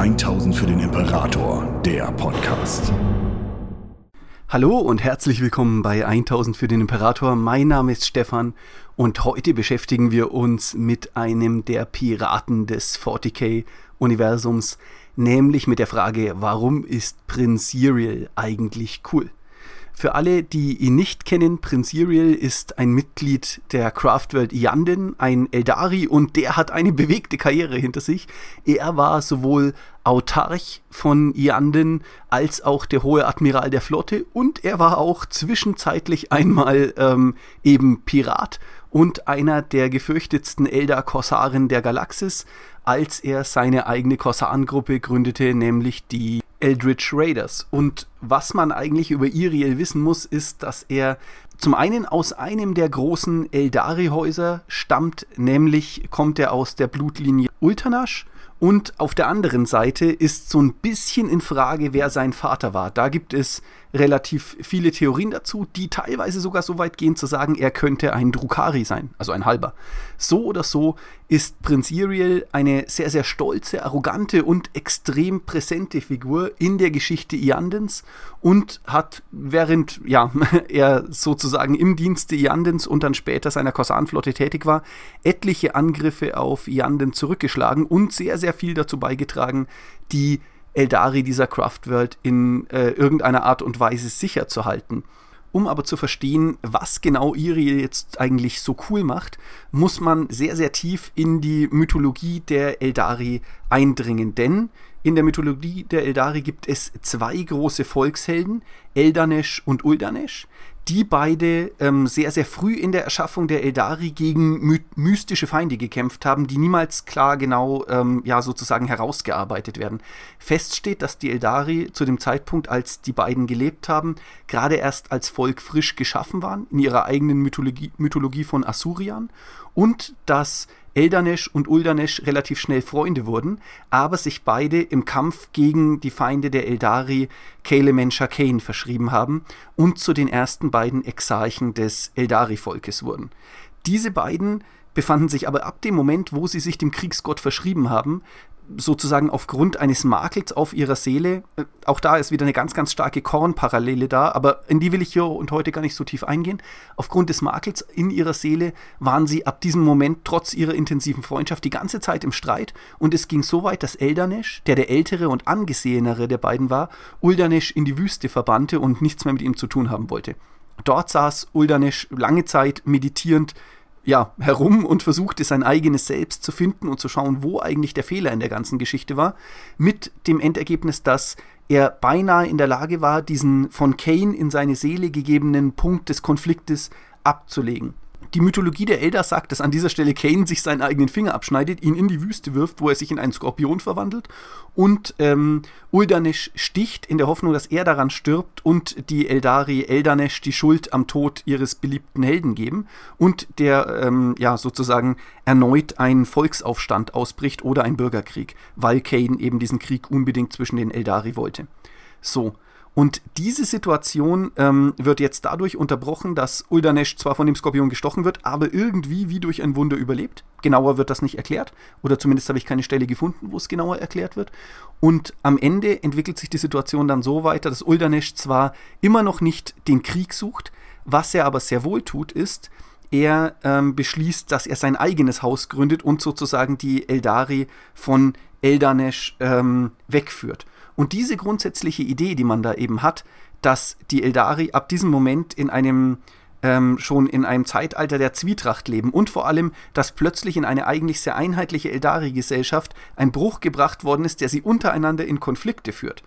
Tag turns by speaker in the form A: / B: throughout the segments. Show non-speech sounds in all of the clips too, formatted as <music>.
A: 1000 für den Imperator, der Podcast.
B: Hallo und herzlich willkommen bei 1000 für den Imperator. Mein Name ist Stefan und heute beschäftigen wir uns mit einem der Piraten des 40k-Universums, nämlich mit der Frage, warum ist Prince Serial eigentlich cool? Für alle, die ihn nicht kennen, Prinz Iriel ist ein Mitglied der Craftworld Yandin, ein Eldari und der hat eine bewegte Karriere hinter sich. Er war sowohl Autarch von Yandin als auch der hohe Admiral der Flotte und er war auch zwischenzeitlich einmal ähm, eben Pirat und einer der gefürchtetsten Eldar-Korsaren der Galaxis, als er seine eigene Korsarengruppe gründete, nämlich die Eldritch Raiders. Und was man eigentlich über Iriel wissen muss, ist, dass er zum einen aus einem der großen Eldari-Häuser stammt, nämlich kommt er aus der Blutlinie Ultanash und auf der anderen Seite ist so ein bisschen in Frage, wer sein Vater war. Da gibt es relativ viele Theorien dazu, die teilweise sogar so weit gehen zu sagen, er könnte ein Drukari sein, also ein halber. So oder so ist Prinz Iriel eine sehr, sehr stolze, arrogante und extrem präsente Figur in der Geschichte Iandens und hat, während ja, <laughs> er sozusagen im Dienste Iandens und dann später seiner Korsanflotte tätig war, etliche Angriffe auf Ianden zurückgeschlagen und sehr, sehr viel dazu beigetragen, die Eldari dieser Craftworld in äh, irgendeiner Art und Weise sicher zu halten. Um aber zu verstehen, was genau Iriel jetzt eigentlich so cool macht, muss man sehr, sehr tief in die Mythologie der Eldari eindringen. Denn in der Mythologie der Eldari gibt es zwei große Volkshelden, Eldanesh und Uldanesh, die beide ähm, sehr, sehr früh in der Erschaffung der Eldari gegen my mystische Feinde gekämpft haben, die niemals klar genau, ähm, ja, sozusagen herausgearbeitet werden. Fest steht, dass die Eldari zu dem Zeitpunkt, als die beiden gelebt haben, gerade erst als Volk frisch geschaffen waren, in ihrer eigenen Mythologie, Mythologie von Asurian und dass Eldanesh und Uldanesh relativ schnell Freunde wurden, aber sich beide im Kampf gegen die Feinde der Eldari Kalemen Shakain verschrieben haben und zu den ersten beiden Exarchen des Eldari-Volkes wurden. Diese beiden befanden sich aber ab dem Moment, wo sie sich dem Kriegsgott verschrieben haben, sozusagen aufgrund eines Makels auf ihrer Seele, äh, auch da ist wieder eine ganz, ganz starke Kornparallele da, aber in die will ich hier und heute gar nicht so tief eingehen. Aufgrund des Makels in ihrer Seele waren sie ab diesem Moment trotz ihrer intensiven Freundschaft die ganze Zeit im Streit und es ging so weit, dass Eldanesh, der der ältere und angesehenere der beiden war, Uldanesh in die Wüste verbannte und nichts mehr mit ihm zu tun haben wollte. Dort saß Uldanesh lange Zeit meditierend ja, herum und versuchte sein eigenes Selbst zu finden und zu schauen, wo eigentlich der Fehler in der ganzen Geschichte war, mit dem Endergebnis, dass er beinahe in der Lage war, diesen von Kane in seine Seele gegebenen Punkt des Konfliktes abzulegen. Die Mythologie der Elder sagt, dass an dieser Stelle Kane sich seinen eigenen Finger abschneidet, ihn in die Wüste wirft, wo er sich in einen Skorpion verwandelt und ähm, Uldanesh sticht in der Hoffnung, dass er daran stirbt und die Eldari Eldanesh die Schuld am Tod ihres beliebten Helden geben und der ähm, ja sozusagen erneut ein Volksaufstand ausbricht oder ein Bürgerkrieg, weil Kane eben diesen Krieg unbedingt zwischen den Eldari wollte. So, und diese Situation ähm, wird jetzt dadurch unterbrochen, dass Uldanesh zwar von dem Skorpion gestochen wird, aber irgendwie wie durch ein Wunder überlebt. Genauer wird das nicht erklärt. Oder zumindest habe ich keine Stelle gefunden, wo es genauer erklärt wird. Und am Ende entwickelt sich die Situation dann so weiter, dass Uldanesh zwar immer noch nicht den Krieg sucht, was er aber sehr wohl tut, ist, er ähm, beschließt, dass er sein eigenes Haus gründet und sozusagen die Eldari von Eldanesh ähm, wegführt. Und diese grundsätzliche Idee, die man da eben hat, dass die Eldari ab diesem Moment in einem ähm, schon in einem Zeitalter der Zwietracht leben und vor allem, dass plötzlich in eine eigentlich sehr einheitliche Eldari-Gesellschaft ein Bruch gebracht worden ist, der sie untereinander in Konflikte führt.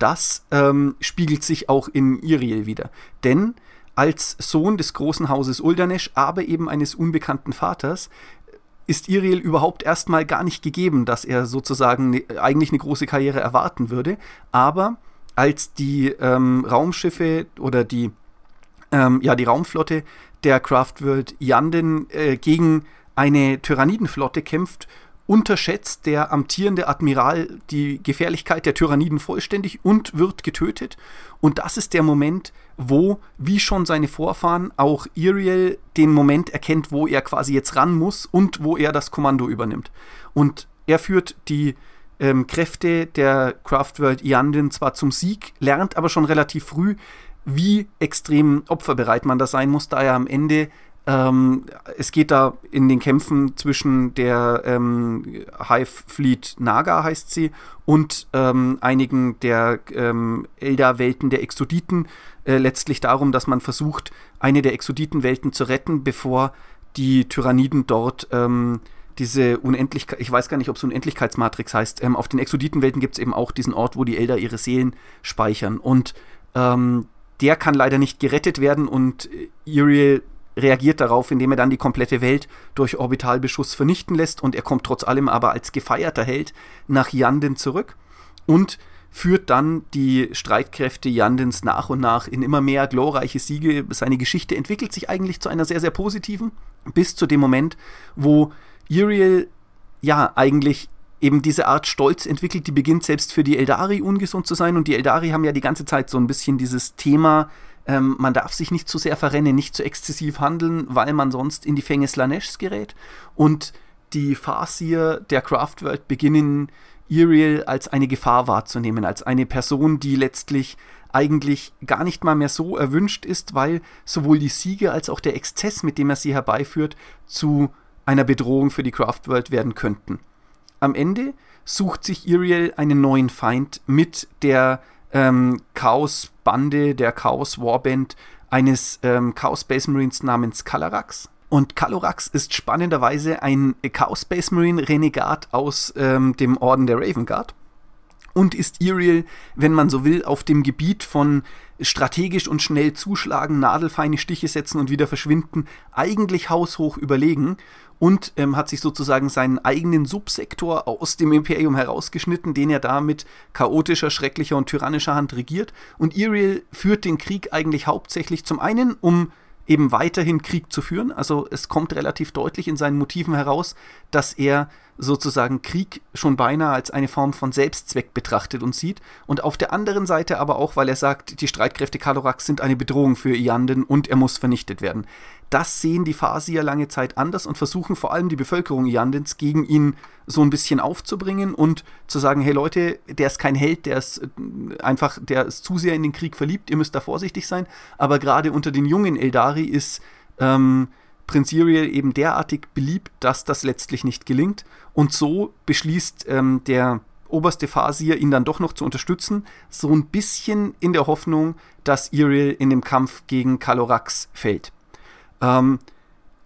B: Das ähm, spiegelt sich auch in Iriel wieder. Denn als Sohn des großen Hauses Uldanesh, aber eben eines unbekannten Vaters, ist Iriel überhaupt erstmal gar nicht gegeben, dass er sozusagen ne, eigentlich eine große Karriere erwarten würde. Aber als die ähm, Raumschiffe oder die, ähm, ja, die Raumflotte der Craftworld Yanden äh, gegen eine Tyrannidenflotte kämpft unterschätzt der amtierende Admiral die Gefährlichkeit der Tyranniden vollständig und wird getötet. Und das ist der Moment, wo, wie schon seine Vorfahren, auch Iriel den Moment erkennt, wo er quasi jetzt ran muss und wo er das Kommando übernimmt. Und er führt die ähm, Kräfte der Craftworld Iandin zwar zum Sieg, lernt aber schon relativ früh, wie extrem opferbereit man da sein muss, da er am Ende ähm, es geht da in den Kämpfen zwischen der ähm, Hive Fleet Naga, heißt sie, und ähm, einigen der ähm, Elder-Welten der Exoditen äh, letztlich darum, dass man versucht, eine der Exoditen-Welten zu retten, bevor die Tyranniden dort ähm, diese Unendlichkeit, ich weiß gar nicht, ob es Unendlichkeitsmatrix heißt. Ähm, auf den Exoditenwelten gibt es eben auch diesen Ort, wo die Elder ihre Seelen speichern. Und der kann leider nicht gerettet werden und Uriel reagiert darauf, indem er dann die komplette Welt durch Orbitalbeschuss vernichten lässt und er kommt trotz allem aber als gefeierter Held nach Yanden zurück und führt dann die Streitkräfte Yandens nach und nach in immer mehr glorreiche Siege. Seine Geschichte entwickelt sich eigentlich zu einer sehr, sehr positiven, bis zu dem Moment, wo Uriel ja eigentlich eben diese Art Stolz entwickelt, die beginnt selbst für die Eldari ungesund zu sein. Und die Eldari haben ja die ganze Zeit so ein bisschen dieses Thema, ähm, man darf sich nicht zu sehr verrennen, nicht zu exzessiv handeln, weil man sonst in die Fänge Slanesh gerät. Und die Farsier der Craftworld beginnen Iriel als eine Gefahr wahrzunehmen, als eine Person, die letztlich eigentlich gar nicht mal mehr so erwünscht ist, weil sowohl die Siege als auch der Exzess, mit dem er sie herbeiführt, zu einer Bedrohung für die Craftworld werden könnten. Am Ende sucht sich Iriel einen neuen Feind mit der ähm, Chaos-Bande, der Chaos-Warband eines ähm, Chaos Space Marines namens Kalarax. Und Kalorax ist spannenderweise ein Chaos Space Marine Renegat aus ähm, dem Orden der Raven Guard und ist Iriel, wenn man so will, auf dem Gebiet von strategisch und schnell zuschlagen, nadelfeine Stiche setzen und wieder verschwinden, eigentlich haushoch überlegen und ähm, hat sich sozusagen seinen eigenen Subsektor aus dem Imperium herausgeschnitten, den er da mit chaotischer, schrecklicher und tyrannischer Hand regiert. Und Iriel führt den Krieg eigentlich hauptsächlich zum einen, um eben weiterhin Krieg zu führen. Also es kommt relativ deutlich in seinen Motiven heraus, dass er sozusagen Krieg schon beinahe als eine Form von Selbstzweck betrachtet und sieht. Und auf der anderen Seite aber auch, weil er sagt, die Streitkräfte Kalorax sind eine Bedrohung für Ianden und er muss vernichtet werden. Das sehen die Farsier lange Zeit anders und versuchen vor allem die Bevölkerung Iandens gegen ihn so ein bisschen aufzubringen und zu sagen, hey Leute, der ist kein Held, der ist äh, einfach, der ist zu sehr in den Krieg verliebt, ihr müsst da vorsichtig sein. Aber gerade unter den jungen Eldari ist ähm, Prinz Uriel eben derartig beliebt, dass das letztlich nicht gelingt. Und so beschließt ähm, der oberste Phasier, ihn dann doch noch zu unterstützen, so ein bisschen in der Hoffnung, dass Uriel in dem Kampf gegen Kalorax fällt. Ähm,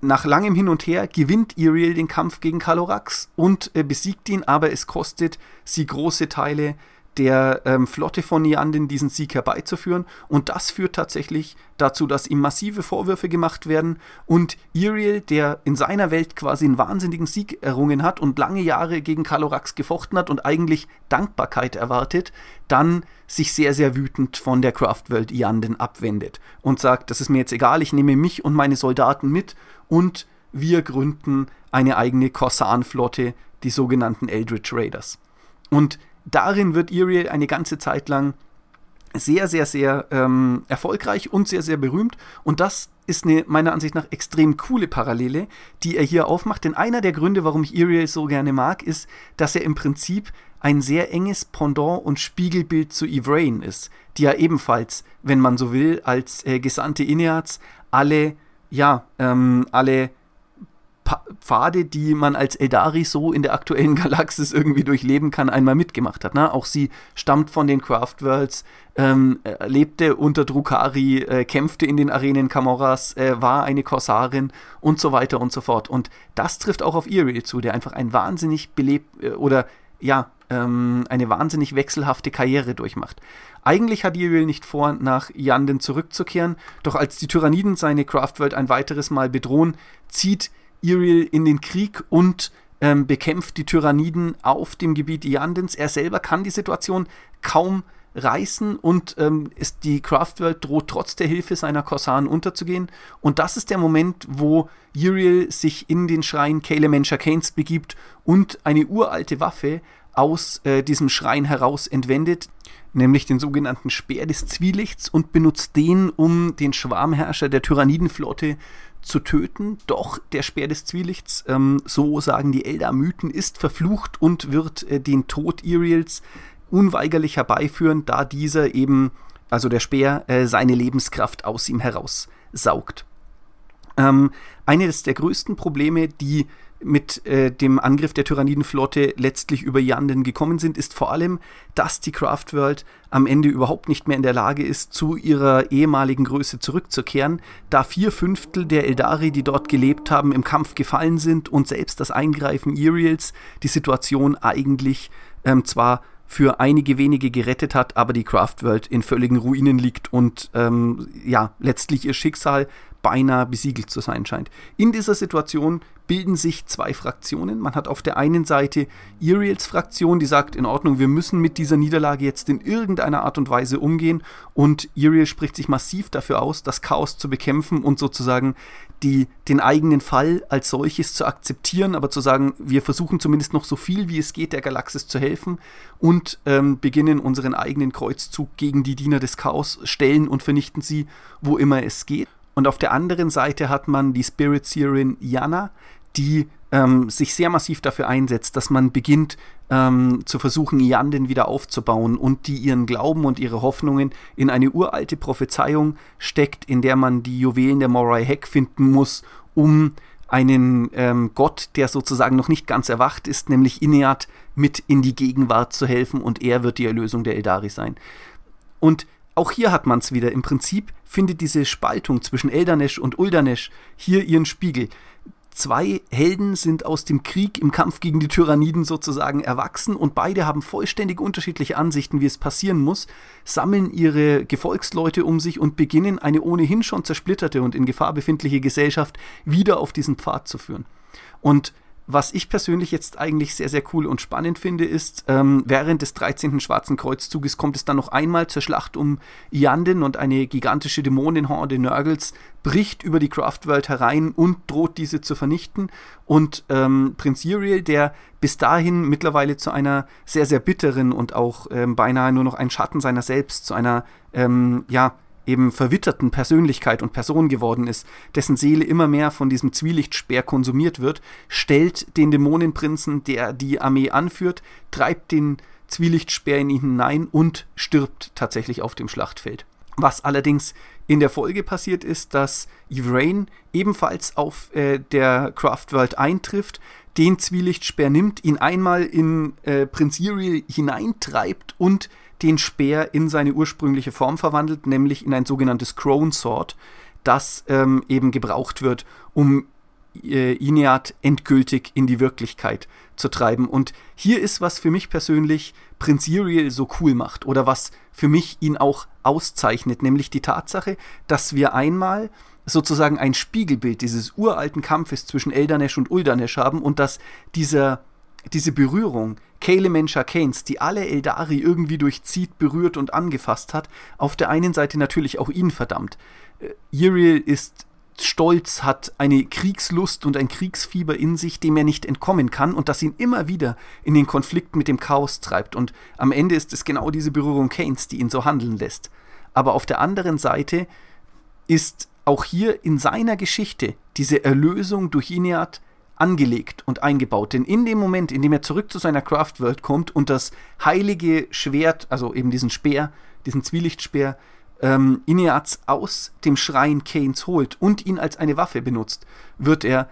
B: nach langem Hin und Her gewinnt Iriel den Kampf gegen Kalorax und äh, besiegt ihn, aber es kostet sie große Teile der ähm, Flotte von Nianden diesen Sieg herbeizuführen. Und das führt tatsächlich dazu, dass ihm massive Vorwürfe gemacht werden und Iriel, der in seiner Welt quasi einen wahnsinnigen Sieg errungen hat und lange Jahre gegen Kalorax gefochten hat und eigentlich Dankbarkeit erwartet, dann sich sehr, sehr wütend von der Craftworld Ianden abwendet und sagt, das ist mir jetzt egal, ich nehme mich und meine Soldaten mit und wir gründen eine eigene Korsanflotte, die sogenannten Eldritch Raiders. Und darin wird Iriel eine ganze Zeit lang sehr, sehr, sehr ähm, erfolgreich und sehr, sehr berühmt. Und das ist eine meiner Ansicht nach extrem coole Parallele, die er hier aufmacht. Denn einer der Gründe, warum ich Iriel so gerne mag, ist, dass er im Prinzip ein sehr enges Pendant und Spiegelbild zu Ivrain ist, die ja ebenfalls, wenn man so will, als äh, Gesandte Ineats alle, ja, ähm, alle Pfade, die man als Eldari so in der aktuellen <laughs> Galaxis irgendwie durchleben kann, einmal mitgemacht hat. Ne? Auch sie stammt von den Craftworlds, ähm, äh, lebte unter Drukari, äh, kämpfte in den Arenen Camoras, äh, war eine Korsarin und so weiter und so fort. Und das trifft auch auf Iriel zu, der einfach ein wahnsinnig belebt äh, oder ja, ähm, eine wahnsinnig wechselhafte Karriere durchmacht. Eigentlich hat Iriel nicht vor, nach Yanden zurückzukehren, doch als die Tyranniden seine Craftworld ein weiteres Mal bedrohen, zieht Iriel in den Krieg und ähm, bekämpft die Tyranniden auf dem Gebiet Iandens. Er selber kann die Situation kaum reißen und ähm, ist, die Craftworld droht trotz der Hilfe seiner Korsaren unterzugehen. Und das ist der Moment, wo Uriel sich in den Schrein Caleb Kanes begibt und eine uralte Waffe aus äh, diesem Schrein heraus entwendet, nämlich den sogenannten Speer des Zwielichts und benutzt den, um den Schwarmherrscher der Tyrannidenflotte zu töten, doch der Speer des Zwielichts, ähm, so sagen die Eldar-Mythen, ist verflucht und wird äh, den Tod Iriels unweigerlich herbeiführen, da dieser eben, also der Speer, äh, seine Lebenskraft aus ihm heraussaugt. Ähm, eines der größten Probleme, die mit äh, dem Angriff der Tyrannidenflotte letztlich über Yanden gekommen sind, ist vor allem, dass die Craftworld am Ende überhaupt nicht mehr in der Lage ist, zu ihrer ehemaligen Größe zurückzukehren, da vier Fünftel der Eldari, die dort gelebt haben, im Kampf gefallen sind und selbst das Eingreifen Iriels die Situation eigentlich ähm, zwar für einige wenige gerettet hat, aber die Craftworld in völligen Ruinen liegt und ähm, ja, letztlich ihr Schicksal beinahe besiegelt zu sein scheint. In dieser Situation bilden sich zwei Fraktionen. Man hat auf der einen Seite Iriels Fraktion, die sagt, in Ordnung, wir müssen mit dieser Niederlage jetzt in irgendeiner Art und Weise umgehen. Und Iriel spricht sich massiv dafür aus, das Chaos zu bekämpfen und sozusagen die, den eigenen Fall als solches zu akzeptieren, aber zu sagen, wir versuchen zumindest noch so viel wie es geht, der Galaxis zu helfen und ähm, beginnen unseren eigenen Kreuzzug gegen die Diener des Chaos, stellen und vernichten sie, wo immer es geht. Und auf der anderen Seite hat man die Spirit Seerin Yana, die ähm, sich sehr massiv dafür einsetzt, dass man beginnt ähm, zu versuchen, Yanden wieder aufzubauen und die ihren Glauben und ihre Hoffnungen in eine uralte Prophezeiung steckt, in der man die Juwelen der Morai Heck finden muss, um einen ähm, Gott, der sozusagen noch nicht ganz erwacht ist, nämlich Ineat, mit in die Gegenwart zu helfen und er wird die Erlösung der Eldari sein. Und auch hier hat man es wieder. Im Prinzip findet diese Spaltung zwischen Eldanesh und Uldanesh hier ihren Spiegel. Zwei Helden sind aus dem Krieg im Kampf gegen die Tyranniden sozusagen erwachsen und beide haben vollständig unterschiedliche Ansichten, wie es passieren muss, sammeln ihre Gefolgsleute um sich und beginnen eine ohnehin schon zersplitterte und in Gefahr befindliche Gesellschaft wieder auf diesen Pfad zu führen. Und was ich persönlich jetzt eigentlich sehr, sehr cool und spannend finde, ist, ähm, während des 13. Schwarzen Kreuzzuges kommt es dann noch einmal zur Schlacht um Yanden und eine gigantische Dämonenhorde Nörgels bricht über die Craftworld herein und droht diese zu vernichten. Und ähm, Prinz Uriel, der bis dahin mittlerweile zu einer sehr, sehr bitteren und auch ähm, beinahe nur noch ein Schatten seiner selbst, zu einer, ähm, ja, eben verwitterten Persönlichkeit und Person geworden ist, dessen Seele immer mehr von diesem Zwielichtsspeer konsumiert wird, stellt den Dämonenprinzen, der die Armee anführt, treibt den Zwielichtsspeer in ihn hinein und stirbt tatsächlich auf dem Schlachtfeld. Was allerdings in der Folge passiert ist, dass Yvrain ebenfalls auf äh, der Craftworld eintrifft, den Zwielichtsspeer nimmt, ihn einmal in äh, Prinz Uriel hineintreibt und den Speer in seine ursprüngliche Form verwandelt, nämlich in ein sogenanntes Crone Sword, das ähm, eben gebraucht wird, um äh, Ineat endgültig in die Wirklichkeit zu treiben. Und hier ist, was für mich persönlich Prinz Uriel so cool macht oder was für mich ihn auch auszeichnet, nämlich die Tatsache, dass wir einmal sozusagen ein Spiegelbild dieses uralten Kampfes zwischen Eldanesh und Uldanesh haben und dass dieser diese Berührung Kalemen Keynes, die alle Eldari irgendwie durchzieht, berührt und angefasst hat, auf der einen Seite natürlich auch ihn verdammt. Äh, ist stolz, hat eine Kriegslust und ein Kriegsfieber in sich, dem er nicht entkommen kann und das ihn immer wieder in den Konflikt mit dem Chaos treibt. Und am Ende ist es genau diese Berührung Keynes, die ihn so handeln lässt. Aber auf der anderen Seite ist auch hier in seiner Geschichte diese Erlösung durch Ineat angelegt und eingebaut. Denn in dem Moment, in dem er zurück zu seiner Craftworld kommt und das heilige Schwert, also eben diesen Speer, diesen Zwielichtsspeer, ähm, Ineaz aus dem Schrein Keynes holt und ihn als eine Waffe benutzt, wird er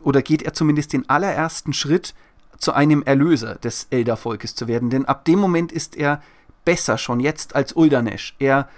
B: oder geht er zumindest den allerersten Schritt zu einem Erlöser des Eldervolkes zu werden. Denn ab dem Moment ist er besser schon jetzt als Uldanesh. Er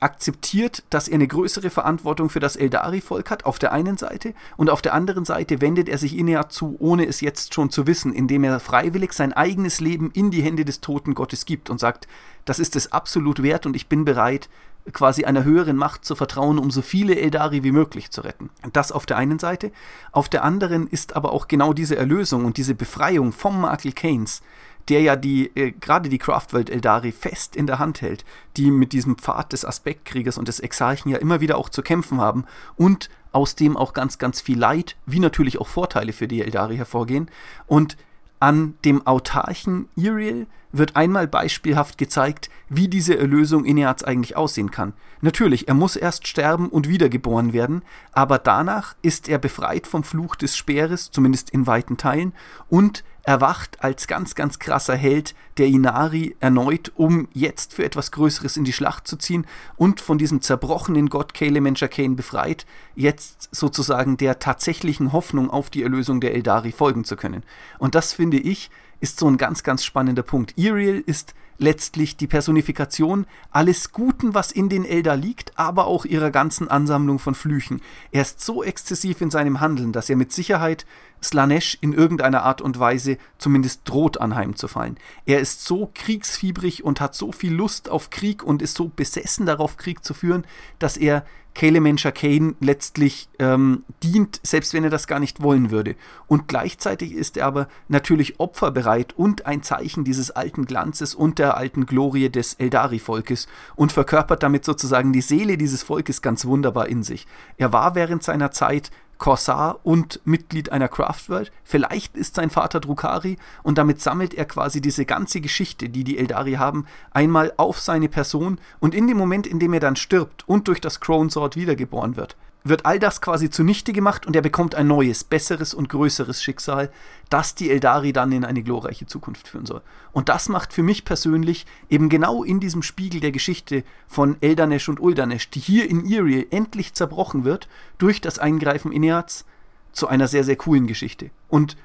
B: akzeptiert, dass er eine größere Verantwortung für das Eldari-Volk hat, auf der einen Seite, und auf der anderen Seite wendet er sich Inea zu, ohne es jetzt schon zu wissen, indem er freiwillig sein eigenes Leben in die Hände des toten Gottes gibt und sagt, das ist es absolut wert und ich bin bereit, quasi einer höheren Macht zu vertrauen, um so viele Eldari wie möglich zu retten. Das auf der einen Seite. Auf der anderen ist aber auch genau diese Erlösung und diese Befreiung vom Makel Keynes der ja die, äh, gerade die Craftworld Eldari fest in der Hand hält, die mit diesem Pfad des Aspektkriegers und des Exarchen ja immer wieder auch zu kämpfen haben und aus dem auch ganz, ganz viel Leid, wie natürlich auch Vorteile für die Eldari hervorgehen. Und An dem autarchen Iriel wird einmal beispielhaft gezeigt, wie diese Erlösung Ineaz eigentlich aussehen kann. Natürlich, er muss erst sterben und wiedergeboren werden, aber danach ist er befreit vom Fluch des Speeres, zumindest in weiten Teilen, und erwacht als ganz, ganz krasser Held der Inari erneut, um jetzt für etwas Größeres in die Schlacht zu ziehen und von diesem zerbrochenen Gott Kale Menchakane befreit, jetzt sozusagen der tatsächlichen Hoffnung auf die Erlösung der Eldari folgen zu können. Und das finde ich ist so ein ganz, ganz spannender Punkt. Iriel ist letztlich die Personifikation alles Guten, was in den Elder liegt, aber auch ihrer ganzen Ansammlung von Flüchen. Er ist so exzessiv in seinem Handeln, dass er mit Sicherheit Slanesh in irgendeiner Art und Weise zumindest droht anheimzufallen. Er ist so kriegsfiebrig und hat so viel Lust auf Krieg und ist so besessen darauf, Krieg zu führen, dass er Kalemencha Kane letztlich ähm, dient, selbst wenn er das gar nicht wollen würde. Und gleichzeitig ist er aber natürlich opferbereit und ein Zeichen dieses alten Glanzes und der alten Glorie des Eldari-Volkes und verkörpert damit sozusagen die Seele dieses Volkes ganz wunderbar in sich. Er war während seiner Zeit Korsar und Mitglied einer Craftworld. Vielleicht ist sein Vater Drukari und damit sammelt er quasi diese ganze Geschichte, die die Eldari haben, einmal auf seine Person und in dem Moment, in dem er dann stirbt und durch das Crown Sword wiedergeboren wird, wird all das quasi zunichte gemacht und er bekommt ein neues, besseres und größeres Schicksal, das die Eldari dann in eine glorreiche Zukunft führen soll. Und das macht für mich persönlich eben genau in diesem Spiegel der Geschichte von Eldanesh und Uldanesh, die hier in Iriel endlich zerbrochen wird durch das Eingreifen Ineats, zu einer sehr, sehr coolen Geschichte. Und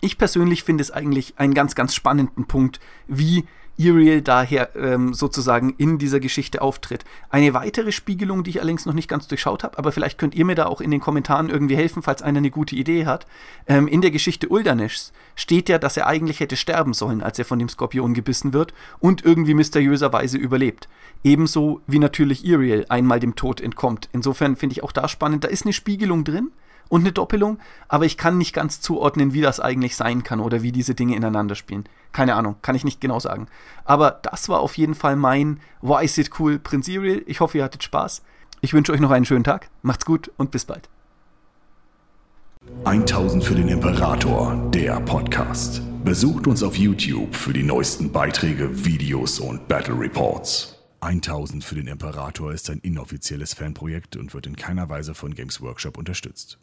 B: ich persönlich finde es eigentlich einen ganz, ganz spannenden Punkt, wie Iriel daher ähm, sozusagen in dieser Geschichte auftritt. Eine weitere Spiegelung, die ich allerdings noch nicht ganz durchschaut habe, aber vielleicht könnt ihr mir da auch in den Kommentaren irgendwie helfen, falls einer eine gute Idee hat. Ähm, in der Geschichte Uldaneshs steht ja, dass er eigentlich hätte sterben sollen, als er von dem Skorpion gebissen wird und irgendwie mysteriöserweise überlebt. Ebenso wie natürlich Iriel einmal dem Tod entkommt. Insofern finde ich auch da spannend, da ist eine Spiegelung drin und eine Doppelung, aber ich kann nicht ganz zuordnen, wie das eigentlich sein kann oder wie diese Dinge ineinander spielen. Keine Ahnung, kann ich nicht genau sagen. Aber das war auf jeden Fall mein Why is it cool Prince Serial. Ich hoffe, ihr hattet Spaß. Ich wünsche euch noch einen schönen Tag. Macht's gut und bis bald.
A: 1000 für den Imperator, der Podcast. Besucht uns auf YouTube für die neuesten Beiträge, Videos und Battle Reports. 1000 für den Imperator ist ein inoffizielles Fanprojekt und wird in keiner Weise von Games Workshop unterstützt.